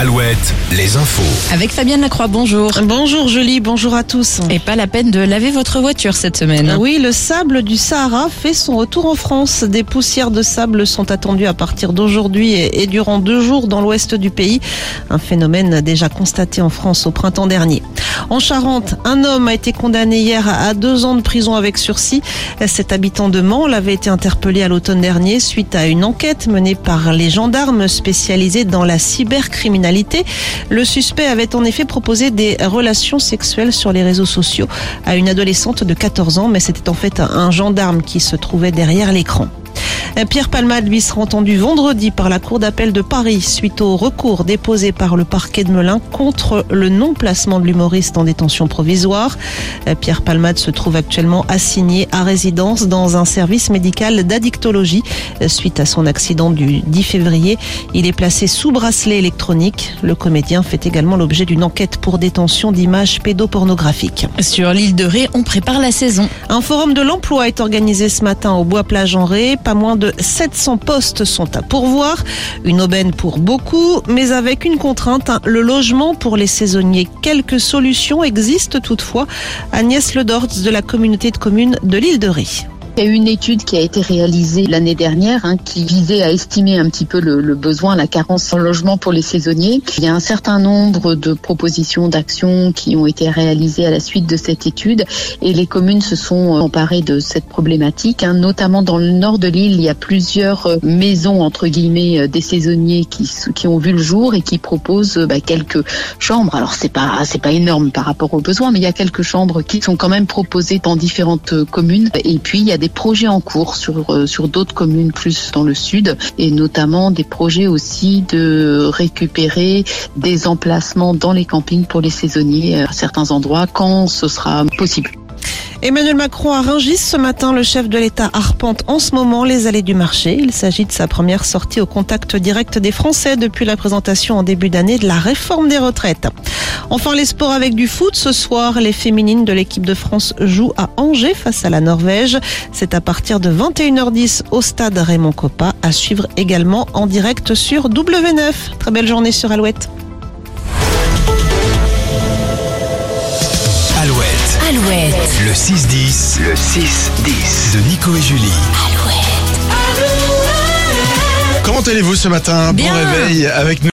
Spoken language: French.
Alouette, les infos. Avec Fabienne Lacroix, bonjour. Bonjour Julie, bonjour à tous. Et pas la peine de laver votre voiture cette semaine. Oui, le sable du Sahara fait son retour en France. Des poussières de sable sont attendues à partir d'aujourd'hui et durant deux jours dans l'ouest du pays. Un phénomène déjà constaté en France au printemps dernier. En Charente, un homme a été condamné hier à deux ans de prison avec sursis. Cet habitant de Mans avait été interpellé à l'automne dernier suite à une enquête menée par les gendarmes spécialisés dans la cybercriminalité. Le suspect avait en effet proposé des relations sexuelles sur les réseaux sociaux à une adolescente de 14 ans, mais c'était en fait un gendarme qui se trouvait derrière l'écran. Pierre Palmade, lui, sera entendu vendredi par la Cour d'appel de Paris suite au recours déposé par le parquet de Melun contre le non-placement de l'humoriste en détention provisoire. Pierre Palmade se trouve actuellement assigné à résidence dans un service médical d'addictologie suite à son accident du 10 février. Il est placé sous bracelet électronique. Le comédien fait également l'objet d'une enquête pour détention d'images pédopornographiques. Sur l'île de Ré, on prépare la saison. Un forum de l'emploi est organisé ce matin au Bois-Plage en Ré. Pas moins de 700 postes sont à pourvoir. Une aubaine pour beaucoup, mais avec une contrainte, hein, le logement pour les saisonniers. Quelques solutions existent toutefois. Agnès Ledorts de la communauté de communes de l'île de Ré. Il y a une étude qui a été réalisée l'année dernière hein, qui visait à estimer un petit peu le, le, besoin, la carence en logement pour les saisonniers. Il y a un certain nombre de propositions d'actions qui ont été réalisées à la suite de cette étude et les communes se sont emparées de cette problématique. Hein. Notamment dans le nord de l'île, il y a plusieurs maisons entre guillemets des saisonniers qui, qui ont vu le jour et qui proposent bah, quelques chambres. Alors c'est pas c'est pas énorme par rapport aux besoins, mais il y a quelques chambres qui sont quand même proposées dans différentes communes. Et puis il y a des projets en cours sur, euh, sur d'autres communes plus dans le sud et notamment des projets aussi de récupérer des emplacements dans les campings pour les saisonniers à certains endroits quand ce sera possible. Emmanuel Macron à Rungis ce matin, le chef de l'État arpente en ce moment les allées du marché. Il s'agit de sa première sortie au contact direct des Français depuis la présentation en début d'année de la réforme des retraites. Enfin, les sports avec du foot. Ce soir, les féminines de l'équipe de France jouent à Angers face à la Norvège. C'est à partir de 21h10 au stade Raymond Coppa, à suivre également en direct sur W9. Très belle journée sur Alouette. Alouette. Alouette. Le 6-10. Le 6-10. De Nico et Julie. Alouette. Comment allez-vous ce matin? Bien. Bon réveil avec nous.